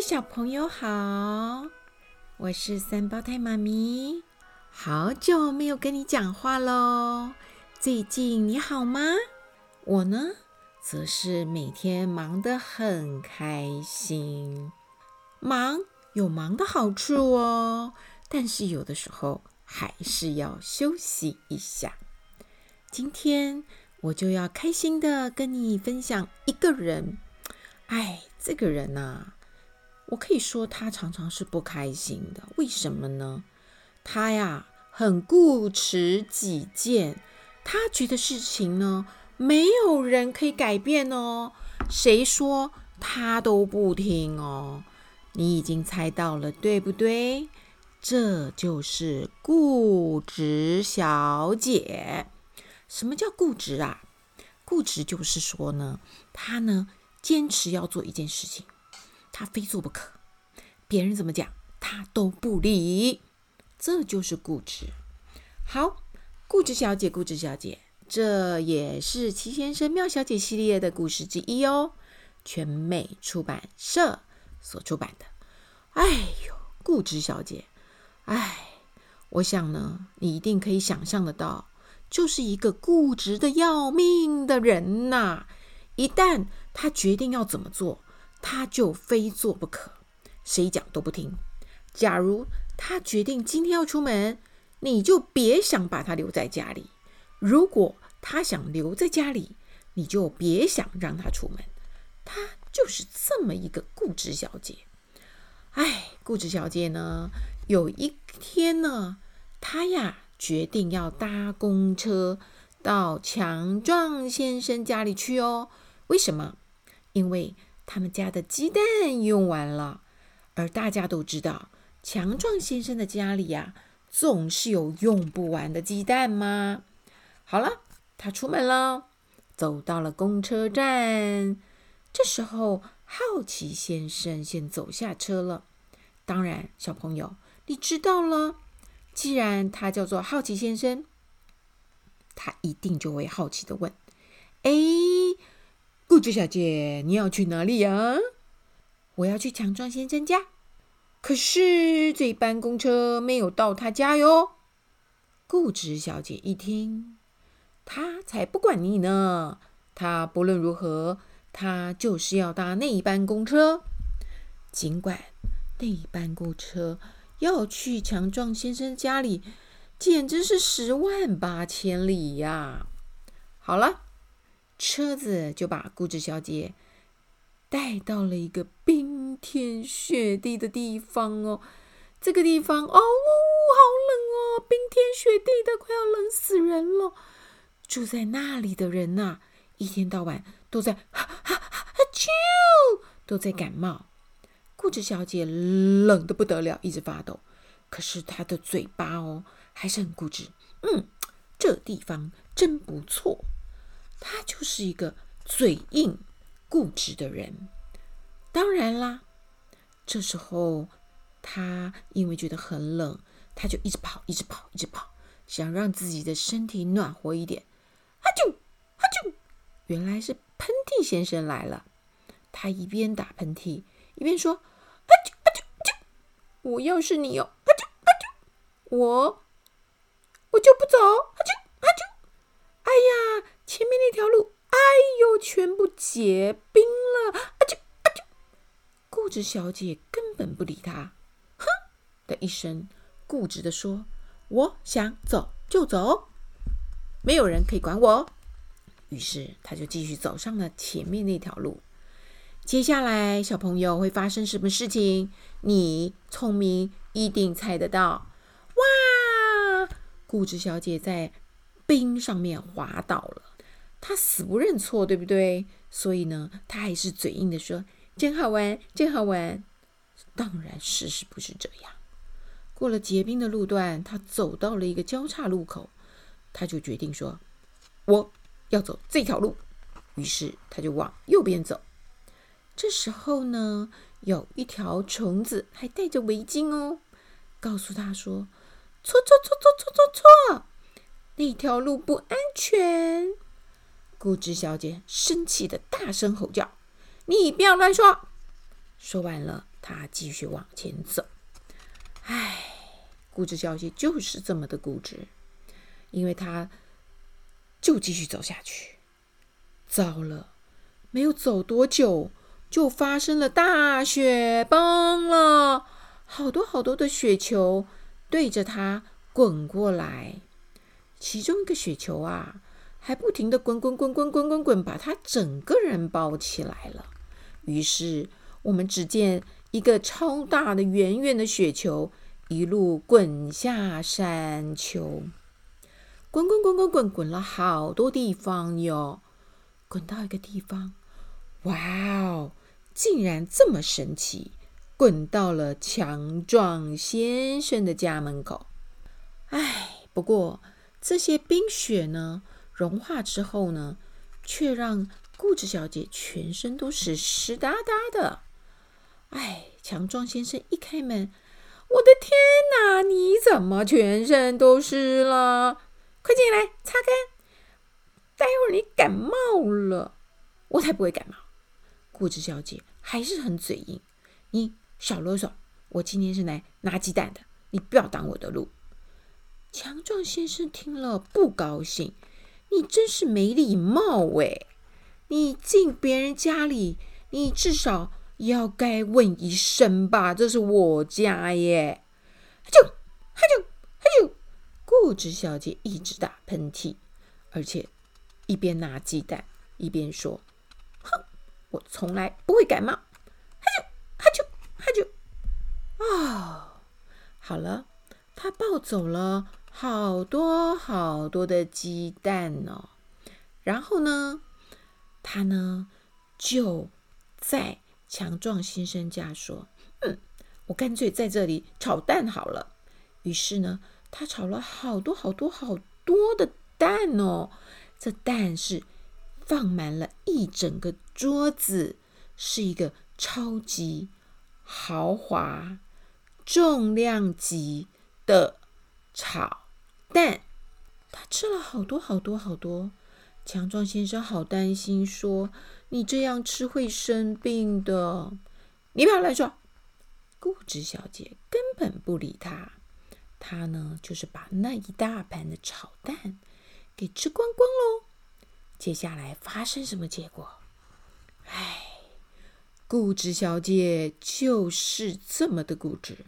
小朋友好，我是三胞胎妈咪，好久没有跟你讲话喽。最近你好吗？我呢，则是每天忙得很开心。忙有忙的好处哦，但是有的时候还是要休息一下。今天我就要开心的跟你分享一个人。哎，这个人呐、我可以说他常常是不开心的。为什么呢？他呀，很固执己见，他觉得事情呢，没有人可以改变哦，谁说他都不听哦。你已经猜到了，对不对？这就是固执小姐。什么叫固执啊？固执就是说呢，她呢坚持要做一件事情，她非做不可，别人怎么讲她都不理，这就是固执。好，固执小姐，固执小姐，这也是齐先生妙小姐系列的故事之一哦，全美出版社所出版的。哎呦，固执小姐，哎，我想呢，你一定可以想象得到，就是一个固执的要命的人呐。一旦他决定要怎么做，他就非做不可，谁讲都不听。假如他决定今天要出门，你就别想把他留在家里；如果他想留在家里，你就别想让他出门。他就是这么一个固执小姐。哎，固执小姐呢，有一天呢，她呀决定要搭公车到强壮先生家里去哦。为什么？因为他们家的鸡蛋用完了，而大家都知道，强壮先生的家里呀，总是有用不完的鸡蛋吗。好了，他出门了，走到了公车站，这时候。好奇先生先走下车了。当然，小朋友，你知道了。既然他叫做好奇先生，他一定就会好奇的问：“哎，固执小姐，你要去哪里呀？”“我要去强壮先生家。”“可是这班公车没有到他家哟。”固执小姐一听，他才不管你呢。他不论如何。他就是要搭那一班公车，尽管那一班公车要去强壮先生家里，简直是十万八千里呀！好了，车子就把固执小姐带到了一个冰天雪地的地方哦。这个地方哦，哦，好冷哦，冰天雪地的，快要冷死人了。住在那里的人呐、一天到晚。都在哈哈哈啾，都在感冒。固执小姐冷的不得了，一直发抖。可是她的嘴巴哦，还是很固执。嗯，这地方真不错。他就是一个嘴硬、固执的人。当然啦，这时候他因为觉得很冷，他就一直跑，一直跑，一直跑，想让自己的身体暖和一点。哈啾，哈啾，原来是。喷嚏先生来了，他一边打喷嚏一边说：“啊啾啊啾啊啾！我要是你哦，啊啾啊啾！我我就不走，啊啾啊啾！哎呀，前面那条路，哎呦，全部结冰了，啊啾啊啾！固执小姐根本不理他，哼的一声，固执地说：“我想走就走，没有人可以管我。”于是他就继续走上了前面那条路。接下来，小朋友会发生什么事情？你聪明，一定猜得到。哇！固执小姐在冰上面滑倒了，他死不认错，对不对？所以呢，他还是嘴硬地说：“真好玩，真好玩。”当然，事实不是这样。过了结冰的路段，他走到了一个交叉路口，他就决定说：“我。”要走这条路，于是他就往右边走。这时候呢，有一条虫子还戴着围巾哦，告诉他说：“错错错错错错错，那条路不安全。”固执小姐生气的大声吼叫：“你不要乱说！”说完了，她继续往前走。唉，固执小姐就是这么的固执，因为她就继续走下去。糟了，没有走多久，就发生了大雪崩了，好多好多的雪球对着她滚过来，其中一个雪球啊，还不停地滚滚滚滚滚滚滚，把她整个人包起来了。于是，我们只见一个超大的圆圆的雪球一路滚下山丘，滚滚滚滚滚滚了好多地方哟。滚到一个地方，哇哦，竟然这么神奇！滚到了强壮先生的家门口。哎，不过这些冰雪呢，融化之后呢，却让固执小姐全身都是湿哒哒的。哎，强壮先生一开门，我的天哪，你怎么全身都湿了？快进来擦干，待会儿你感冒了。我才不会感冒。固执小姐还是很嘴硬，你少啰嗦。我今天是来拿鸡蛋的，你不要挡我的路。强壮先生听了不高兴，你真是没礼貌哎！你进别人家里，你至少要该问一声吧？这是我家耶！哈啾哈啾哈啾！固执小姐一直打喷嚏，而且一边拿鸡蛋一边说：“哼，我从来不会感冒。”哈啾哈啾哈啾！哦，好了，他抱走了好多好多的鸡蛋哦，然后呢，他呢就在强壮先生家说：“嗯，我干脆在这里炒蛋好了。”于是呢，他炒了好多好多好多的蛋哦。这蛋是放满了一整个桌子，是一个超级豪华、重量级的炒蛋。他吃了好多好多好多。强壮先生好担心，说：“你这样吃会生病的。”你不要乱说。固执小姐根本不理他，他呢就是把那一大盘的炒蛋给吃光光喽。接下来发生什么结果？哎，固执小姐就是这么的固执。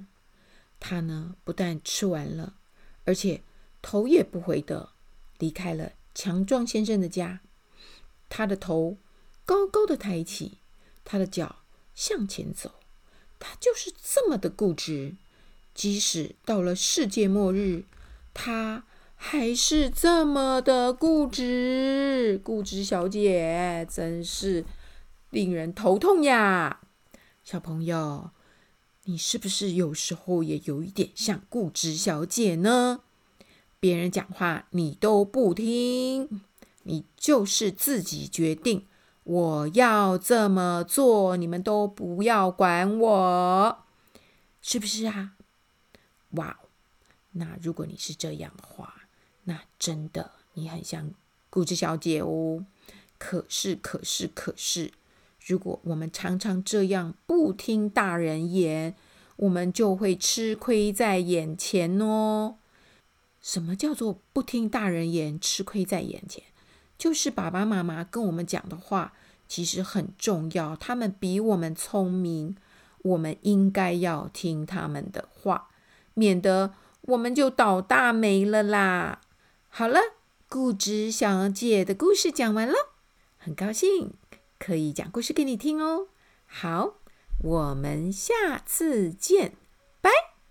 她呢不但吃完了，而且头也不回的离开了。强壮先生的家，他的头高高的抬起，他的脚向前走，他就是这么的固执。即使到了世界末日，他还是这么的固执。固执小姐真是令人头痛呀！小朋友，你是不是有时候也有一点像固执小姐呢？别人讲话你都不听，你就是自己决定我要这么做，你们都不要管我，是不是啊？哇，那如果你是这样的话，那真的你很像固执小姐哦。可是，可是，可是，如果我们常常这样不听大人言，我们就会吃亏在眼前哦。什么叫做不听大人言，吃亏在眼前？就是爸爸妈妈跟我们讲的话，其实很重要。他们比我们聪明，我们应该要听他们的话，免得我们就倒大霉了啦。好了，固执小姐的故事讲完了，很高兴可以讲故事给你听哦。好我们下次见拜。